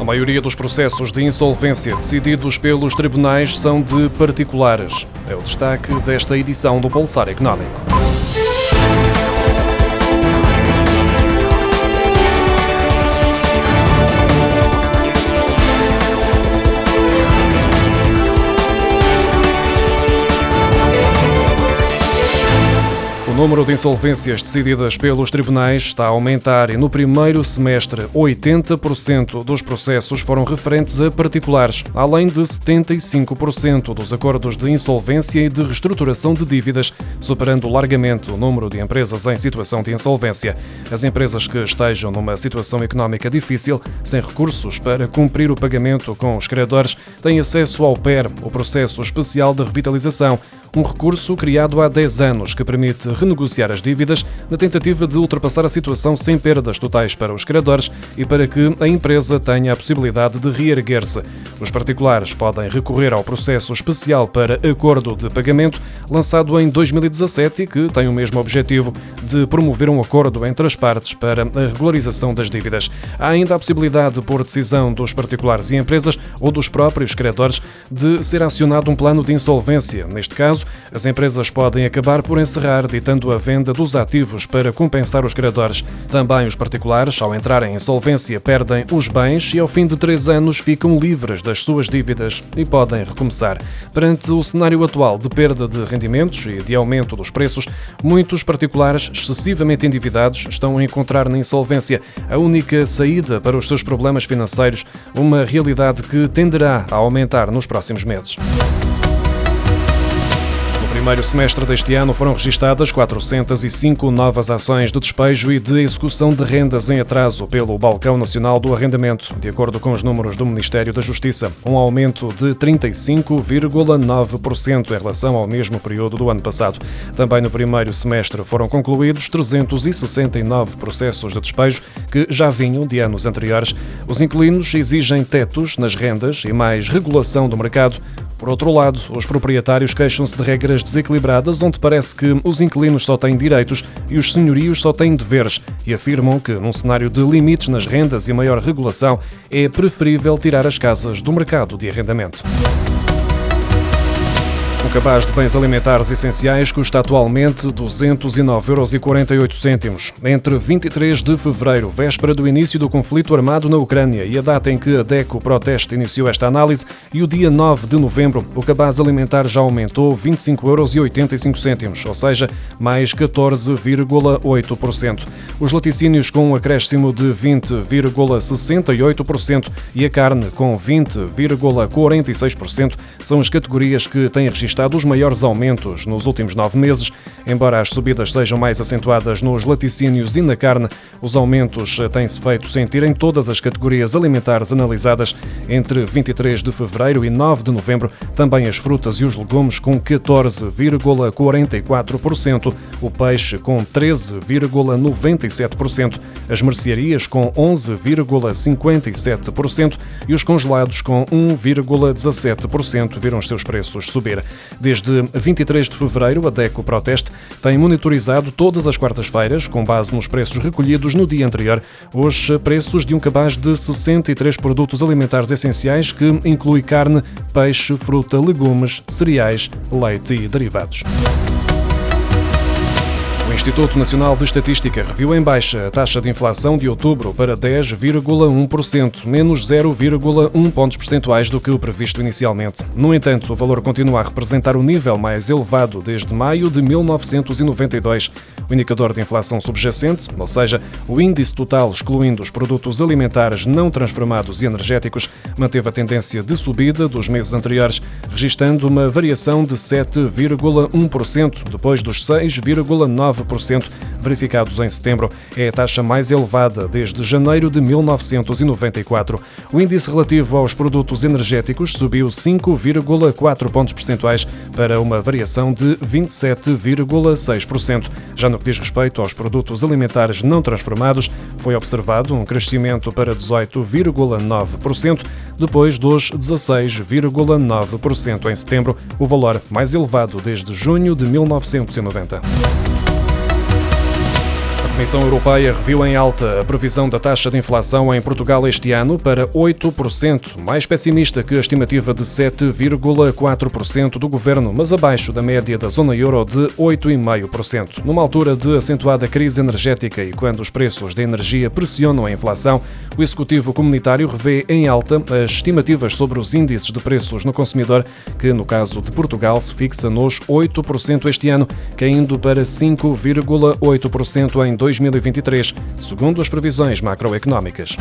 A maioria dos processos de insolvência decididos pelos tribunais são de particulares. É o destaque desta edição do Pulsar Económico. Número de insolvências decididas pelos tribunais está a aumentar e no primeiro semestre 80% dos processos foram referentes a particulares, além de 75% dos acordos de insolvência e de reestruturação de dívidas, superando largamente o número de empresas em situação de insolvência. As empresas que estejam numa situação económica difícil, sem recursos para cumprir o pagamento com os credores, têm acesso ao PER, o processo especial de revitalização um recurso criado há 10 anos que permite renegociar as dívidas na tentativa de ultrapassar a situação sem perdas totais para os credores e para que a empresa tenha a possibilidade de reerguer-se. Os particulares podem recorrer ao processo especial para acordo de pagamento, lançado em 2017 e que tem o mesmo objetivo de promover um acordo entre as partes para a regularização das dívidas. Há ainda a possibilidade, por decisão dos particulares e empresas ou dos próprios credores, de ser acionado um plano de insolvência. Neste caso, as empresas podem acabar por encerrar, ditando a venda dos ativos para compensar os credores. Também os particulares, ao entrarem em solvência, perdem os bens e, ao fim de três anos, ficam livres das suas dívidas e podem recomeçar. Perante o cenário atual de perda de rendimentos e de aumento dos preços, muitos particulares excessivamente endividados estão a encontrar na insolvência a única saída para os seus problemas financeiros, uma realidade que tenderá a aumentar nos próximos meses primeiro semestre deste ano foram registadas 405 novas ações de despejo e de execução de rendas em atraso pelo Balcão Nacional do Arrendamento, de acordo com os números do Ministério da Justiça, um aumento de 35,9% em relação ao mesmo período do ano passado. Também no primeiro semestre foram concluídos 369 processos de despejo que já vinham de anos anteriores. Os inquilinos exigem tetos nas rendas e mais regulação do mercado por outro lado, os proprietários queixam-se de regras desequilibradas, onde parece que os inquilinos só têm direitos e os senhorios só têm deveres, e afirmam que, num cenário de limites nas rendas e maior regulação, é preferível tirar as casas do mercado de arrendamento. Um cabaz de bens alimentares essenciais custa atualmente 209,48 euros. Entre 23 de fevereiro, véspera do início do conflito armado na Ucrânia, e a data em que a DECO Proteste iniciou esta análise, e o dia 9 de novembro, o cabaz alimentar já aumentou 25,85 euros, ou seja, mais 14,8%. Os laticínios com um acréscimo de 20,68% e a carne com 20,46% são as categorias que têm registrado registrado os maiores aumentos nos últimos nove meses. Embora as subidas sejam mais acentuadas nos laticínios e na carne, os aumentos têm-se feito sentir em todas as categorias alimentares analisadas entre 23 de fevereiro e 9 de novembro. Também as frutas e os legumes com 14,44%, o peixe com 13,97%, as mercearias com 11,57% e os congelados com 1,17% viram os seus preços subir. Desde 23 de fevereiro, a DECO Proteste tem monitorizado todas as quartas-feiras, com base nos preços recolhidos no dia anterior, os preços de um cabaz de 63 produtos alimentares essenciais, que inclui carne, peixe, fruta, legumes, cereais, leite e derivados. Instituto Nacional de Estatística reviu em baixa a taxa de inflação de outubro para 10,1%, menos 0,1 pontos percentuais do que o previsto inicialmente. No entanto, o valor continua a representar o nível mais elevado desde maio de 1992. O indicador de inflação subjacente, ou seja, o índice total excluindo os produtos alimentares não transformados e energéticos, manteve a tendência de subida dos meses anteriores, registando uma variação de 7,1%, depois dos 6,9% verificados em setembro. É a taxa mais elevada desde janeiro de 1994. O índice relativo aos produtos energéticos subiu 5,4 pontos percentuais para uma variação de 27,6%. Já no que diz respeito aos produtos alimentares não transformados, foi observado um crescimento para 18,9%, depois dos 16,9% em setembro, o valor mais elevado desde junho de 1990. Comissão Europeia reviu em alta a previsão da taxa de inflação em Portugal este ano para 8%, mais pessimista que a estimativa de 7,4% do governo, mas abaixo da média da zona euro de 8,5%. Numa altura de acentuada crise energética e quando os preços da energia pressionam a inflação, o Executivo Comunitário revê em alta as estimativas sobre os índices de preços no consumidor, que no caso de Portugal se fixa nos 8% este ano, caindo para 5,8% em 2020. 2023, segundo as previsões macroeconómicas.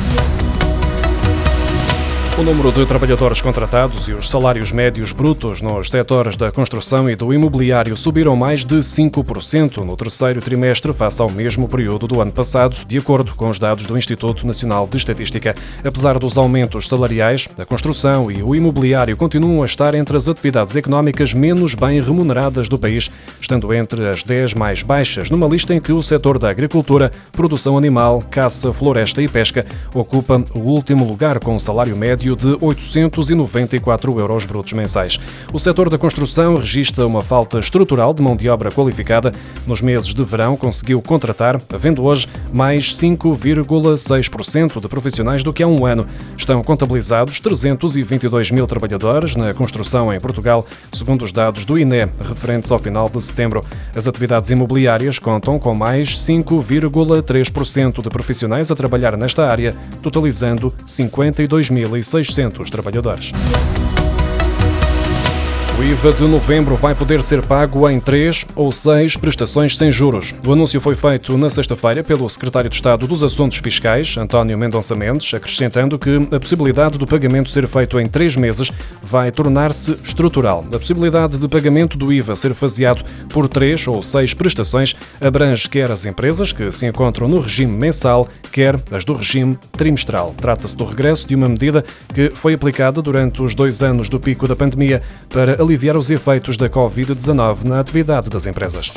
O número de trabalhadores contratados e os salários médios brutos nos setores da construção e do imobiliário subiram mais de 5% no terceiro trimestre face ao mesmo período do ano passado, de acordo com os dados do Instituto Nacional de Estatística. Apesar dos aumentos salariais, a construção e o imobiliário continuam a estar entre as atividades económicas menos bem remuneradas do país, estando entre as 10 mais baixas, numa lista em que o setor da agricultura, produção animal, caça, floresta e pesca ocupa o último lugar com salário médio médio de 894 euros brutos mensais. O setor da construção registra uma falta estrutural de mão de obra qualificada. Nos meses de verão, conseguiu contratar, havendo hoje mais 5,6% de profissionais do que há um ano. Estão contabilizados 322 mil trabalhadores na construção em Portugal, segundo os dados do INE, referentes ao final de setembro. As atividades imobiliárias contam com mais 5,3% de profissionais a trabalhar nesta área, totalizando 52.600 600 trabalhadores. O IVA de novembro vai poder ser pago em três ou seis prestações sem juros. O anúncio foi feito na sexta-feira pelo secretário de Estado dos Assuntos Fiscais, António Mendonça Mendes, acrescentando que a possibilidade do pagamento ser feito em três meses vai tornar-se estrutural. A possibilidade de pagamento do IVA ser faseado por três ou seis prestações abrange quer as empresas que se encontram no regime mensal, quer as do regime trimestral. Trata-se do regresso de uma medida que foi aplicada durante os dois anos do pico da pandemia para aliviar os efeitos da Covid-19 na atividade das empresas.